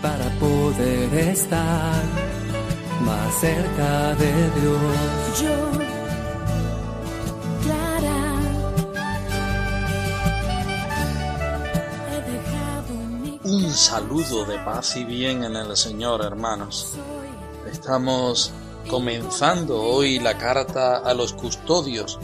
para poder estar más cerca de Dios. Yo, Clara, he dejado mi Un saludo de paz y bien en el Señor, hermanos. Estamos comenzando hoy la carta a los custodios.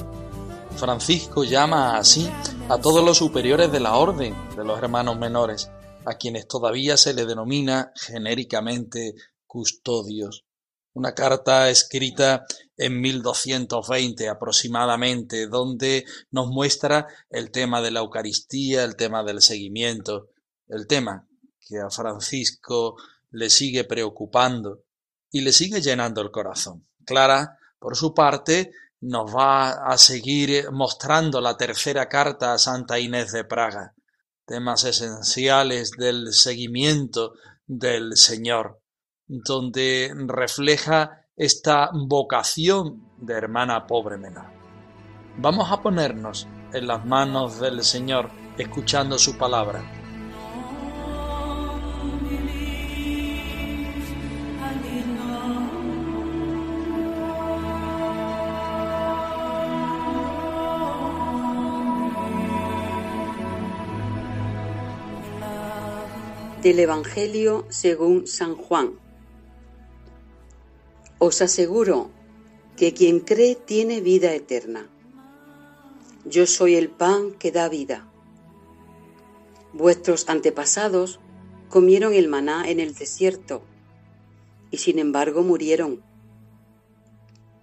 Francisco llama así a todos los superiores de la orden de los hermanos menores, a quienes todavía se le denomina genéricamente custodios. Una carta escrita en 1220 aproximadamente, donde nos muestra el tema de la Eucaristía, el tema del seguimiento, el tema que a Francisco le sigue preocupando y le sigue llenando el corazón. Clara, por su parte, nos va a seguir mostrando la tercera carta a Santa Inés de Praga, temas esenciales del seguimiento del Señor, donde refleja esta vocación de hermana pobre menor. Vamos a ponernos en las manos del Señor, escuchando su palabra. Del Evangelio según San Juan. Os aseguro que quien cree tiene vida eterna. Yo soy el pan que da vida. Vuestros antepasados comieron el maná en el desierto y sin embargo murieron.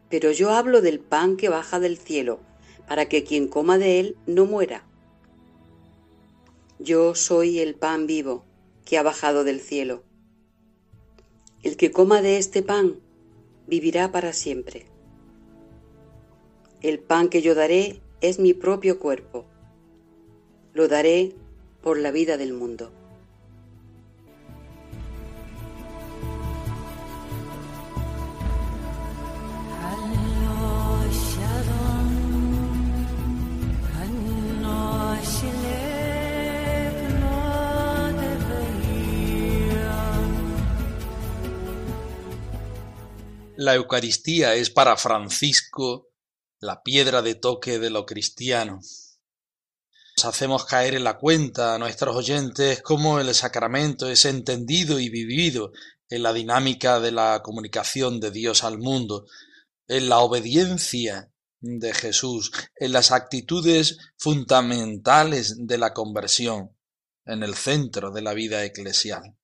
Pero yo hablo del pan que baja del cielo, para que quien coma de él no muera. Yo soy el pan vivo que ha bajado del cielo. El que coma de este pan vivirá para siempre. El pan que yo daré es mi propio cuerpo. Lo daré por la vida del mundo. La Eucaristía es para Francisco la piedra de toque de lo cristiano. Nos hacemos caer en la cuenta a nuestros oyentes cómo el sacramento es entendido y vivido en la dinámica de la comunicación de Dios al mundo, en la obediencia de Jesús, en las actitudes fundamentales de la conversión, en el centro de la vida eclesial.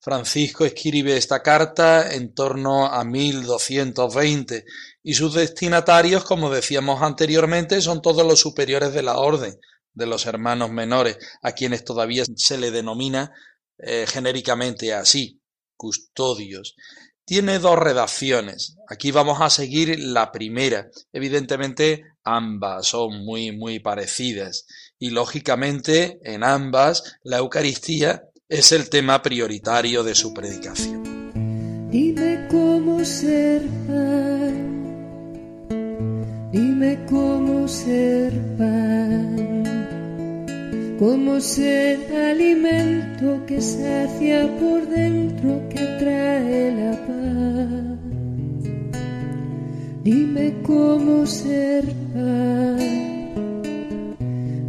Francisco escribe esta carta en torno a 1220 y sus destinatarios, como decíamos anteriormente, son todos los superiores de la orden de los hermanos menores, a quienes todavía se le denomina eh, genéricamente así, custodios. Tiene dos redacciones. Aquí vamos a seguir la primera. Evidentemente, ambas son muy, muy parecidas. Y lógicamente, en ambas, la Eucaristía es el tema prioritario de su predicación. Dime cómo ser pan, dime cómo ser pan, cómo ser alimento que sacia por dentro, que trae la paz. Dime cómo ser pan,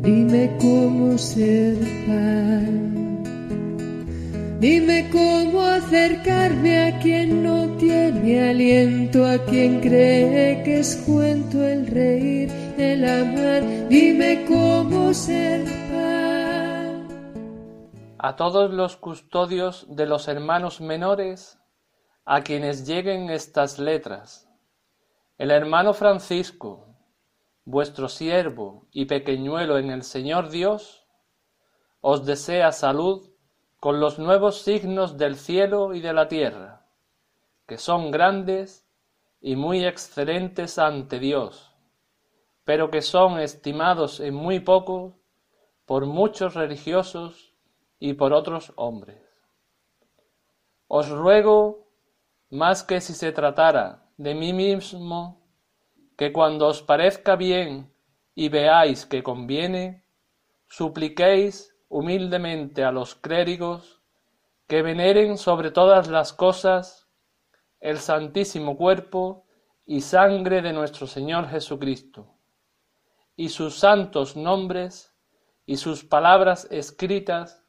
dime cómo ser pan. Dime cómo acercarme a quien no tiene aliento, a quien cree que es cuento el reír, el amar. Dime cómo ser pan. A todos los custodios de los hermanos menores, a quienes lleguen estas letras, el hermano Francisco, vuestro siervo y pequeñuelo en el Señor Dios, os desea salud con los nuevos signos del cielo y de la tierra, que son grandes y muy excelentes ante Dios, pero que son estimados en muy poco por muchos religiosos y por otros hombres. Os ruego, más que si se tratara de mí mismo, que cuando os parezca bien y veáis que conviene, supliquéis humildemente a los clérigos que veneren sobre todas las cosas el santísimo cuerpo y sangre de nuestro Señor Jesucristo, y sus santos nombres y sus palabras escritas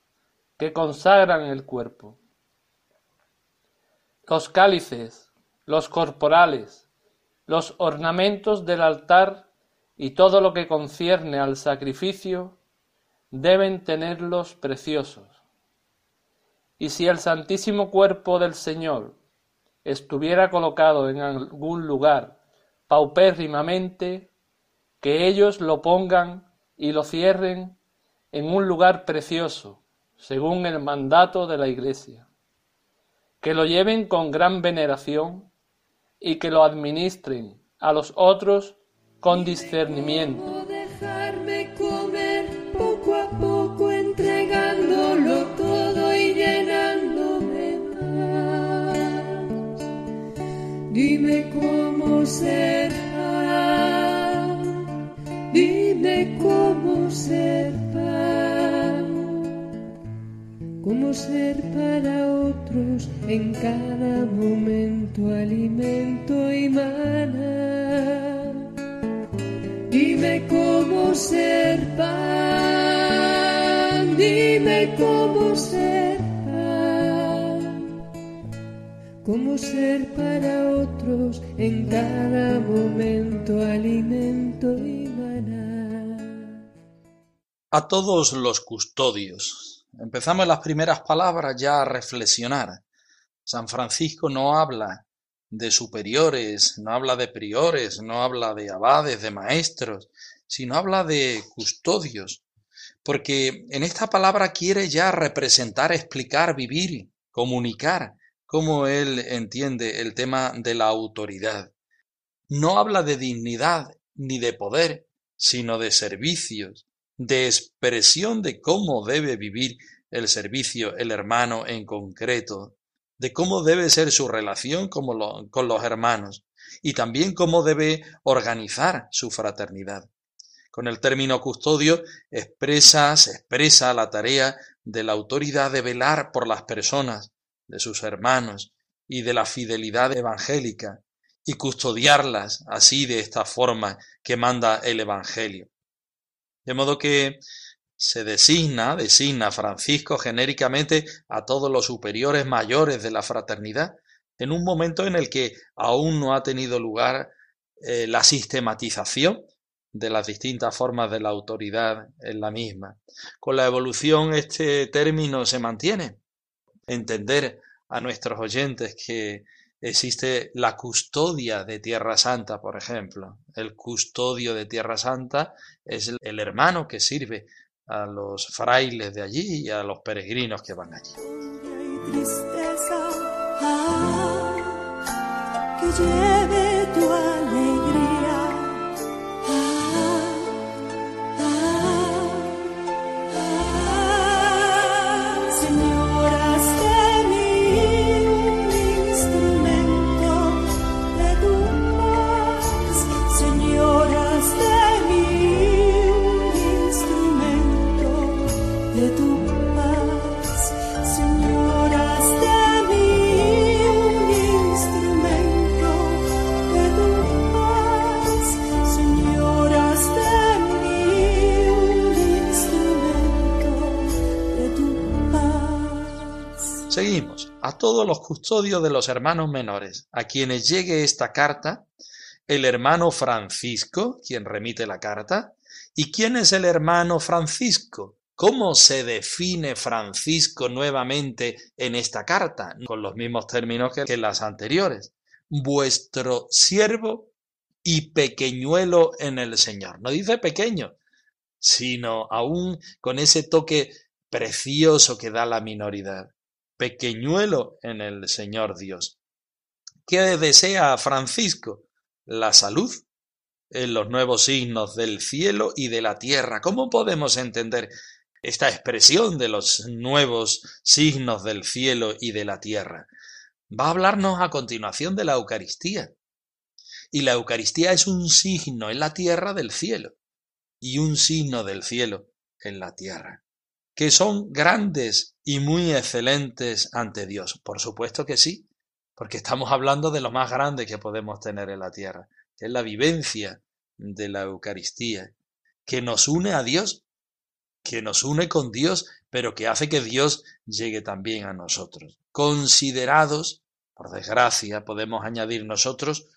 que consagran el cuerpo. Los cálices, los corporales, los ornamentos del altar y todo lo que concierne al sacrificio deben tenerlos preciosos. Y si el santísimo cuerpo del Señor estuviera colocado en algún lugar paupérrimamente, que ellos lo pongan y lo cierren en un lugar precioso, según el mandato de la Iglesia, que lo lleven con gran veneración y que lo administren a los otros con discernimiento. Cómo ser pan, dime cómo ser pan, cómo ser para otros en cada momento alimento y maná. Dime cómo ser pan, dime cómo ser cómo ser para otros en cada momento alimento y maná. A todos los custodios. Empezamos las primeras palabras ya a reflexionar. San Francisco no habla de superiores, no habla de priores, no habla de abades, de maestros, sino habla de custodios, porque en esta palabra quiere ya representar, explicar, vivir, comunicar cómo él entiende el tema de la autoridad. No habla de dignidad ni de poder, sino de servicios, de expresión de cómo debe vivir el servicio el hermano en concreto, de cómo debe ser su relación con, con los hermanos y también cómo debe organizar su fraternidad. Con el término custodio expresa, se expresa la tarea de la autoridad de velar por las personas, de sus hermanos y de la fidelidad evangélica y custodiarlas así de esta forma que manda el Evangelio. De modo que se designa, designa Francisco genéricamente a todos los superiores mayores de la fraternidad, en un momento en el que aún no ha tenido lugar eh, la sistematización de las distintas formas de la autoridad en la misma. Con la evolución este término se mantiene. Entender a nuestros oyentes que existe la custodia de Tierra Santa, por ejemplo. El custodio de Tierra Santa es el hermano que sirve a los frailes de allí y a los peregrinos que van allí. Seguimos. A todos los custodios de los hermanos menores, a quienes llegue esta carta, el hermano Francisco, quien remite la carta, ¿y quién es el hermano Francisco? ¿Cómo se define Francisco nuevamente en esta carta? Con los mismos términos que, que las anteriores. Vuestro siervo y pequeñuelo en el Señor. No dice pequeño, sino aún con ese toque precioso que da la minoridad, pequeñuelo en el Señor Dios. ¿Qué desea Francisco? La salud en los nuevos signos del cielo y de la tierra. ¿Cómo podemos entender esta expresión de los nuevos signos del cielo y de la tierra? Va a hablarnos a continuación de la Eucaristía. Y la Eucaristía es un signo en la tierra del cielo y un signo del cielo en la tierra, que son grandes y muy excelentes ante Dios. Por supuesto que sí, porque estamos hablando de lo más grande que podemos tener en la tierra, que es la vivencia de la Eucaristía, que nos une a Dios, que nos une con Dios, pero que hace que Dios llegue también a nosotros. Considerados, por desgracia, podemos añadir nosotros,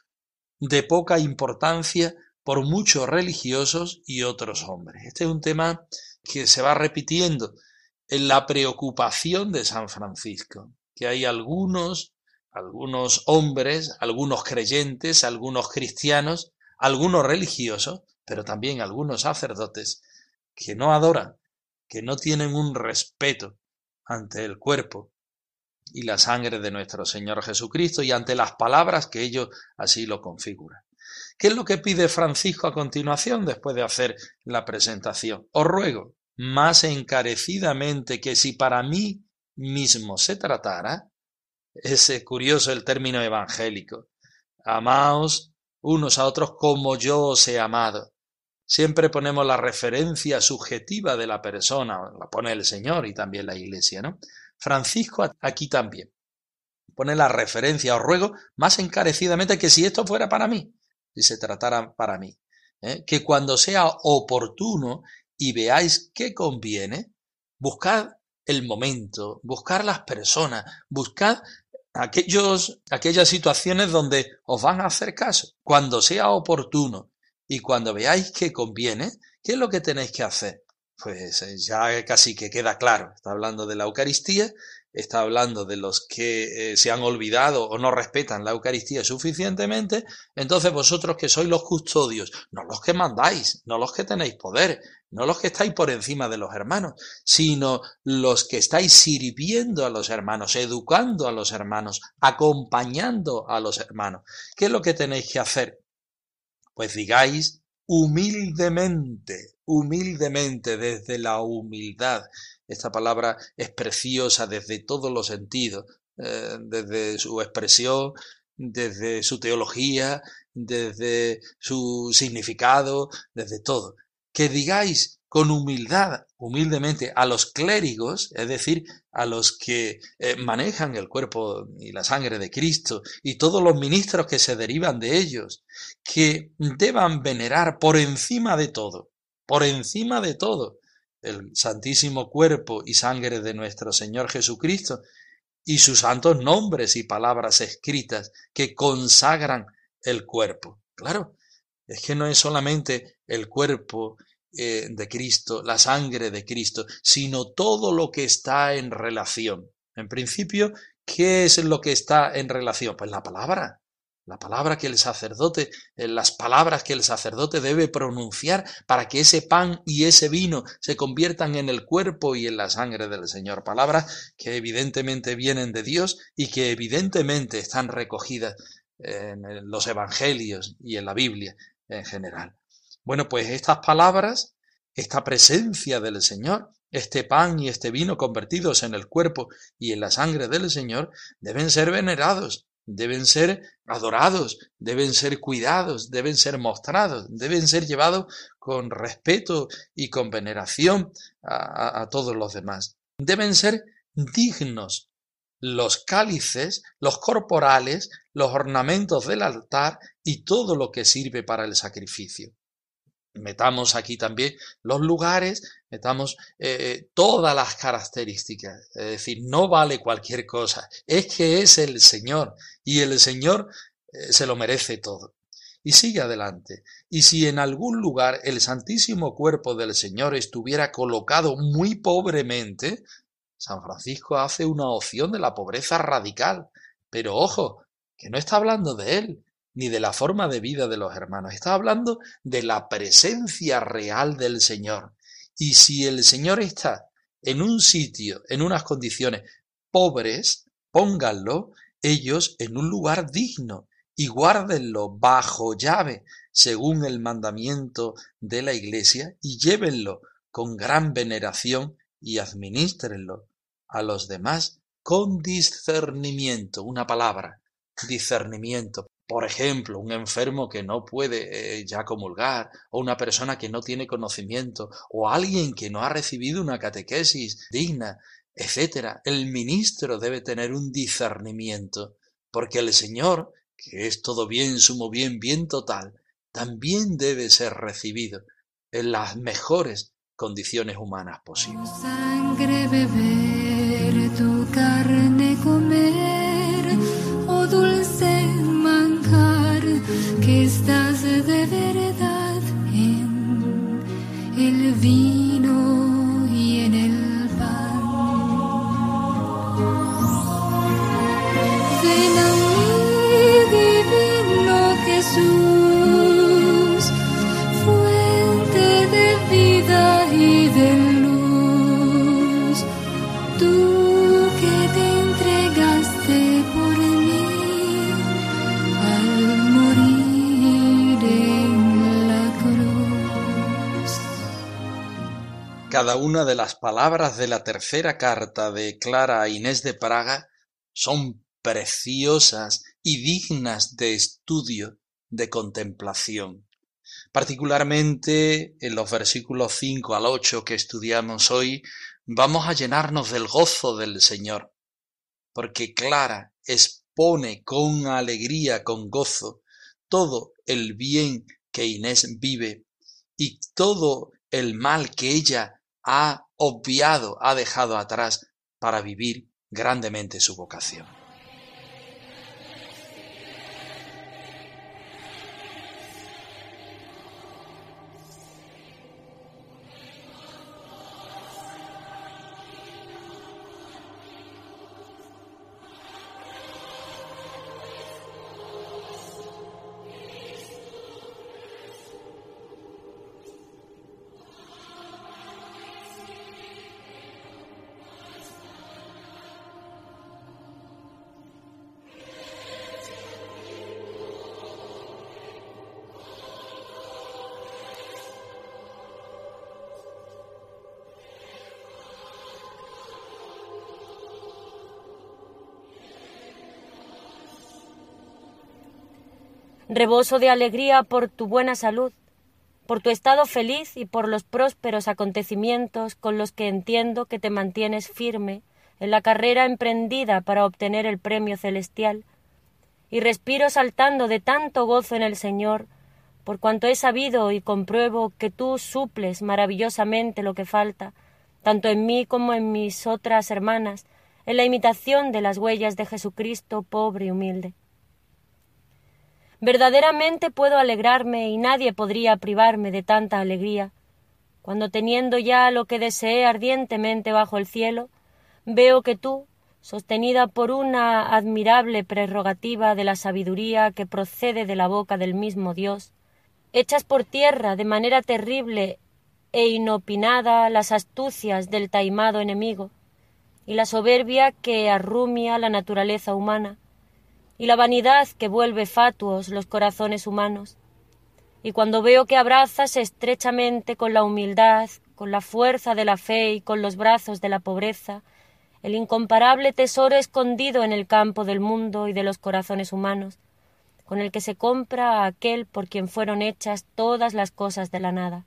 de poca importancia por muchos religiosos y otros hombres. Este es un tema que se va repitiendo en la preocupación de San Francisco, que hay algunos, algunos hombres, algunos creyentes, algunos cristianos, algunos religiosos, pero también algunos sacerdotes, que no adoran, que no tienen un respeto ante el cuerpo y la sangre de nuestro Señor Jesucristo y ante las palabras que ellos así lo configuran. ¿Qué es lo que pide Francisco a continuación después de hacer la presentación? Os ruego, más encarecidamente que si para mí mismo se tratara, ese curioso el término evangélico, amaos unos a otros como yo os he amado. Siempre ponemos la referencia subjetiva de la persona, la pone el Señor y también la Iglesia, ¿no? Francisco aquí también pone la referencia, os ruego, más encarecidamente que si esto fuera para mí, si se tratara para mí, ¿eh? que cuando sea oportuno y veáis qué conviene, buscad el momento, buscar las personas, buscad aquellos, aquellas situaciones donde os van a hacer caso. Cuando sea oportuno y cuando veáis que conviene, ¿qué es lo que tenéis que hacer? Pues eh, ya casi que queda claro. Está hablando de la Eucaristía, está hablando de los que eh, se han olvidado o no respetan la Eucaristía suficientemente. Entonces vosotros que sois los custodios, no los que mandáis, no los que tenéis poder, no los que estáis por encima de los hermanos, sino los que estáis sirviendo a los hermanos, educando a los hermanos, acompañando a los hermanos. ¿Qué es lo que tenéis que hacer? Pues digáis humildemente, humildemente, desde la humildad. Esta palabra es preciosa desde todos los sentidos, eh, desde su expresión, desde su teología, desde su significado, desde todo. Que digáis con humildad, humildemente, a los clérigos, es decir, a los que eh, manejan el cuerpo y la sangre de Cristo y todos los ministros que se derivan de ellos, que deban venerar por encima de todo, por encima de todo, el santísimo cuerpo y sangre de nuestro Señor Jesucristo y sus santos nombres y palabras escritas que consagran el cuerpo. Claro, es que no es solamente el cuerpo eh, de Cristo, la sangre de Cristo, sino todo lo que está en relación. En principio, ¿qué es lo que está en relación? Pues la palabra. La palabra que el sacerdote, eh, las palabras que el sacerdote debe pronunciar para que ese pan y ese vino se conviertan en el cuerpo y en la sangre del Señor. Palabras que evidentemente vienen de Dios y que evidentemente están recogidas en los evangelios y en la Biblia en general. Bueno, pues estas palabras, esta presencia del Señor, este pan y este vino convertidos en el cuerpo y en la sangre del Señor, deben ser venerados, deben ser adorados, deben ser cuidados, deben ser mostrados, deben ser llevados con respeto y con veneración a, todos los demás. Deben ser dignos los cálices, los corporales, los ornamentos del altar y todo lo que sirve para el sacrificio metamos aquí también los lugares, metamos eh, eh, todas las características. Es decir, no vale cualquier cosa. Es que es el Señor y el Señor eh, se lo merece todo. Y sigue adelante. Y si en algún lugar el santísimo cuerpo del Señor estuviera colocado muy pobremente, San Francisco hace una opción de la pobreza radical. Pero ojo, que no está hablando de él, ni de la forma de vida de los hermanos. Está hablando de la presencia real del Señor. Y si el Señor está en un sitio, en unas condiciones pobres, pónganlo ellos en un lugar digno y guárdenlo bajo llave, según el mandamiento de la Iglesia, y llévenlo con gran veneración y administrenlo a los demás con discernimiento. Una palabra, discernimiento. Por ejemplo, un enfermo que no puede eh, ya comulgar, o una persona que no tiene conocimiento, o alguien que no ha recibido una catequesis digna, etc. El ministro debe tener un discernimiento, porque el Señor, que es todo bien, sumo bien, bien total, también debe ser recibido en las mejores condiciones humanas posibles. Sangre beber, tu carne Cada una de las palabras de la tercera carta de Clara a Inés de Praga son preciosas y dignas de estudio, de contemplación. Particularmente en los versículos 5 al 8 que estudiamos hoy, vamos a llenarnos del gozo del Señor, porque Clara expone con alegría, con gozo, todo el bien que Inés vive y todo el mal que ella ha obviado, ha dejado atrás para vivir grandemente su vocación. Reboso de alegría por tu buena salud, por tu estado feliz y por los prósperos acontecimientos con los que entiendo que te mantienes firme en la carrera emprendida para obtener el premio celestial, y respiro saltando de tanto gozo en el Señor, por cuanto he sabido y compruebo que tú suples maravillosamente lo que falta, tanto en mí como en mis otras hermanas, en la imitación de las huellas de Jesucristo pobre y humilde. Verdaderamente puedo alegrarme y nadie podría privarme de tanta alegría, cuando teniendo ya lo que deseé ardientemente bajo el cielo, veo que tú, sostenida por una admirable prerrogativa de la sabiduría que procede de la boca del mismo Dios, echas por tierra de manera terrible e inopinada las astucias del taimado enemigo y la soberbia que arrumia la naturaleza humana, y la vanidad que vuelve fatuos los corazones humanos. Y cuando veo que abrazas estrechamente con la humildad, con la fuerza de la fe y con los brazos de la pobreza, el incomparable tesoro escondido en el campo del mundo y de los corazones humanos, con el que se compra a aquel por quien fueron hechas todas las cosas de la nada.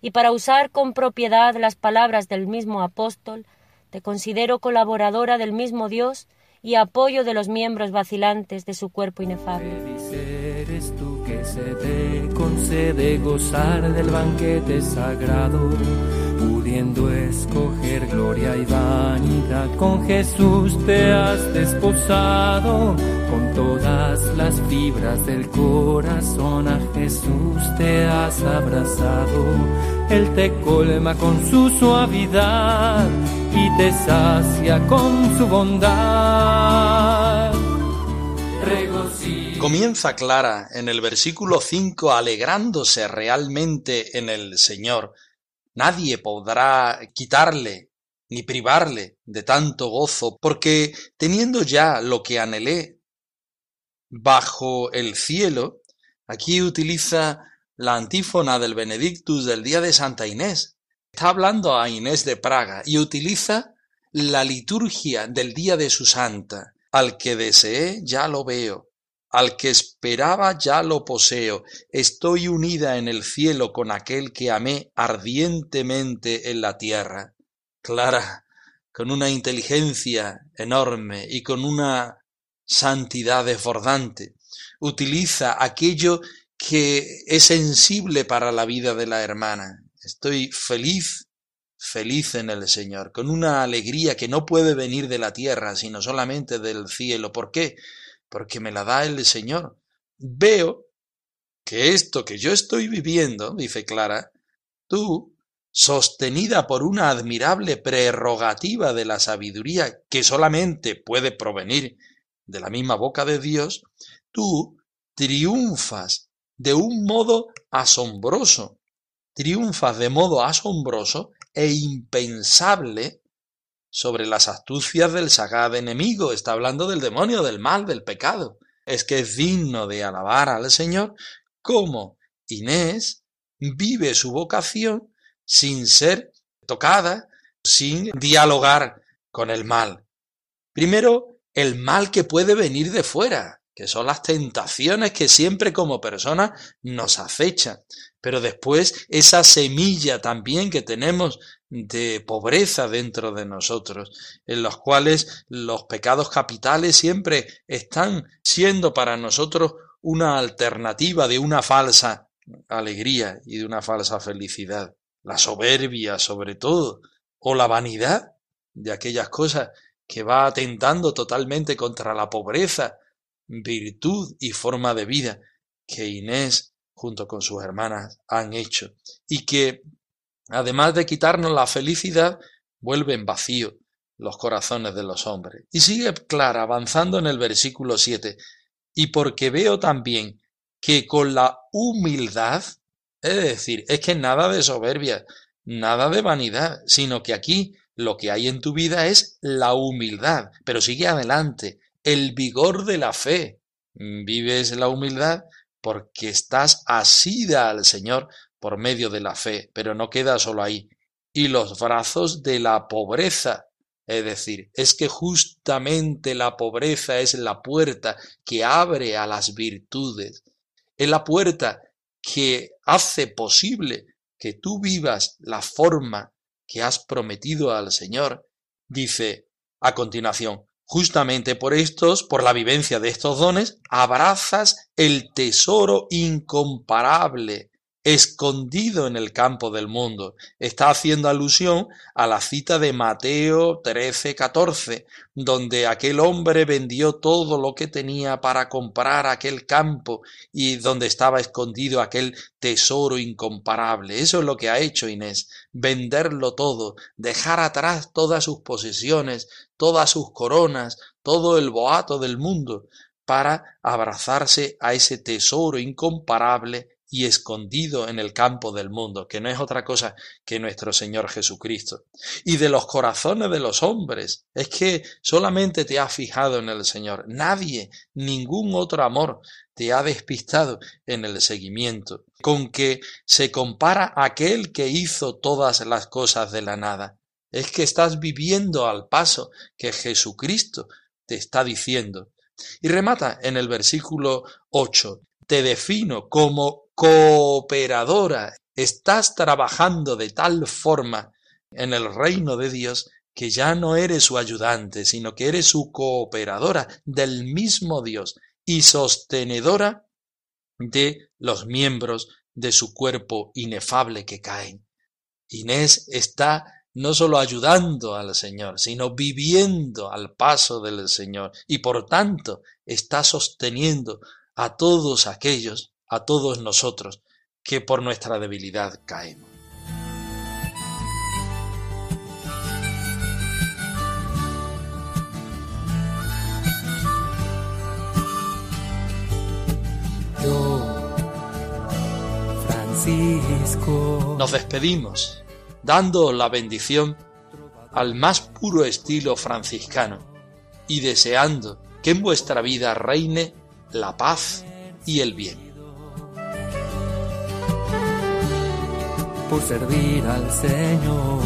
Y para usar con propiedad las palabras del mismo apóstol, te considero colaboradora del mismo Dios y apoyo de los miembros vacilantes de su cuerpo inefable. Eres tú que se te concede gozar del banquete sagrado, pudiendo escoger gloria y vanidad. Con Jesús te has desposado, con todas las fibras del corazón a Jesús te has abrazado. Él te colma con su suavidad Comienza Clara en el versículo 5 alegrándose realmente en el Señor. Nadie podrá quitarle ni privarle de tanto gozo, porque teniendo ya lo que anhelé bajo el cielo, aquí utiliza la antífona del Benedictus del día de Santa Inés. Está hablando a Inés de Praga y utiliza la liturgia del día de su santa. Al que deseé ya lo veo, al que esperaba ya lo poseo. Estoy unida en el cielo con aquel que amé ardientemente en la tierra. Clara, con una inteligencia enorme y con una santidad desbordante, utiliza aquello que es sensible para la vida de la hermana. Estoy feliz, feliz en el Señor, con una alegría que no puede venir de la tierra, sino solamente del cielo. ¿Por qué? Porque me la da el Señor. Veo que esto que yo estoy viviendo, dice Clara, tú, sostenida por una admirable prerrogativa de la sabiduría que solamente puede provenir de la misma boca de Dios, tú triunfas de un modo asombroso, triunfas de modo asombroso e impensable sobre las astucias del sagaz enemigo. Está hablando del demonio, del mal, del pecado. Es que es digno de alabar al Señor como Inés vive su vocación sin ser tocada, sin dialogar con el mal. Primero, el mal que puede venir de fuera, que son las tentaciones que siempre como personas nos acechan. Pero después esa semilla también que tenemos de pobreza dentro de nosotros, en los cuales los pecados capitales siempre están siendo para nosotros una alternativa de una falsa alegría y de una falsa felicidad. La soberbia sobre todo, o la vanidad de aquellas cosas que va atentando totalmente contra la pobreza, virtud y forma de vida que Inés junto con sus hermanas han hecho y que además de quitarnos la felicidad vuelven vacío los corazones de los hombres. Y sigue Clara avanzando en el versículo 7 y porque veo también que con la humildad, es decir, es que nada de soberbia, nada de vanidad, sino que aquí lo que hay en tu vida es la humildad, pero sigue adelante, el vigor de la fe. Vives la humildad porque estás asida al Señor por medio de la fe, pero no queda solo ahí. Y los brazos de la pobreza, es decir, es que justamente la pobreza es la puerta que abre a las virtudes, es la puerta que hace posible que tú vivas la forma que has prometido al Señor. Dice a continuación, Justamente por estos, por la vivencia de estos dones, abrazas el tesoro incomparable escondido en el campo del mundo. Está haciendo alusión a la cita de Mateo 13, 14, donde aquel hombre vendió todo lo que tenía para comprar aquel campo y donde estaba escondido aquel tesoro incomparable. Eso es lo que ha hecho Inés, venderlo todo, dejar atrás todas sus posesiones, todas sus coronas, todo el boato del mundo, para abrazarse a ese tesoro incomparable y escondido en el campo del mundo, que no es otra cosa que nuestro Señor Jesucristo. Y de los corazones de los hombres, es que solamente te has fijado en el Señor. Nadie, ningún otro amor te ha despistado en el seguimiento, con que se compara aquel que hizo todas las cosas de la nada. Es que estás viviendo al paso que Jesucristo te está diciendo. Y remata en el versículo 8, te defino como cooperadora. Estás trabajando de tal forma en el reino de Dios que ya no eres su ayudante, sino que eres su cooperadora del mismo Dios y sostenedora de los miembros de su cuerpo inefable que caen. Inés está no solo ayudando al Señor, sino viviendo al paso del Señor y por tanto está sosteniendo a todos aquellos a todos nosotros que por nuestra debilidad caemos. Francisco. Nos despedimos dando la bendición al más puro estilo franciscano y deseando que en vuestra vida reine la paz y el bien. Por servir al Señor.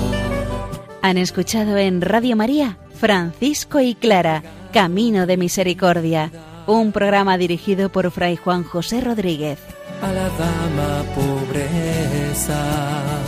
Han escuchado en Radio María Francisco y Clara, Camino de Misericordia, un programa dirigido por Fray Juan José Rodríguez. A la dama pobreza.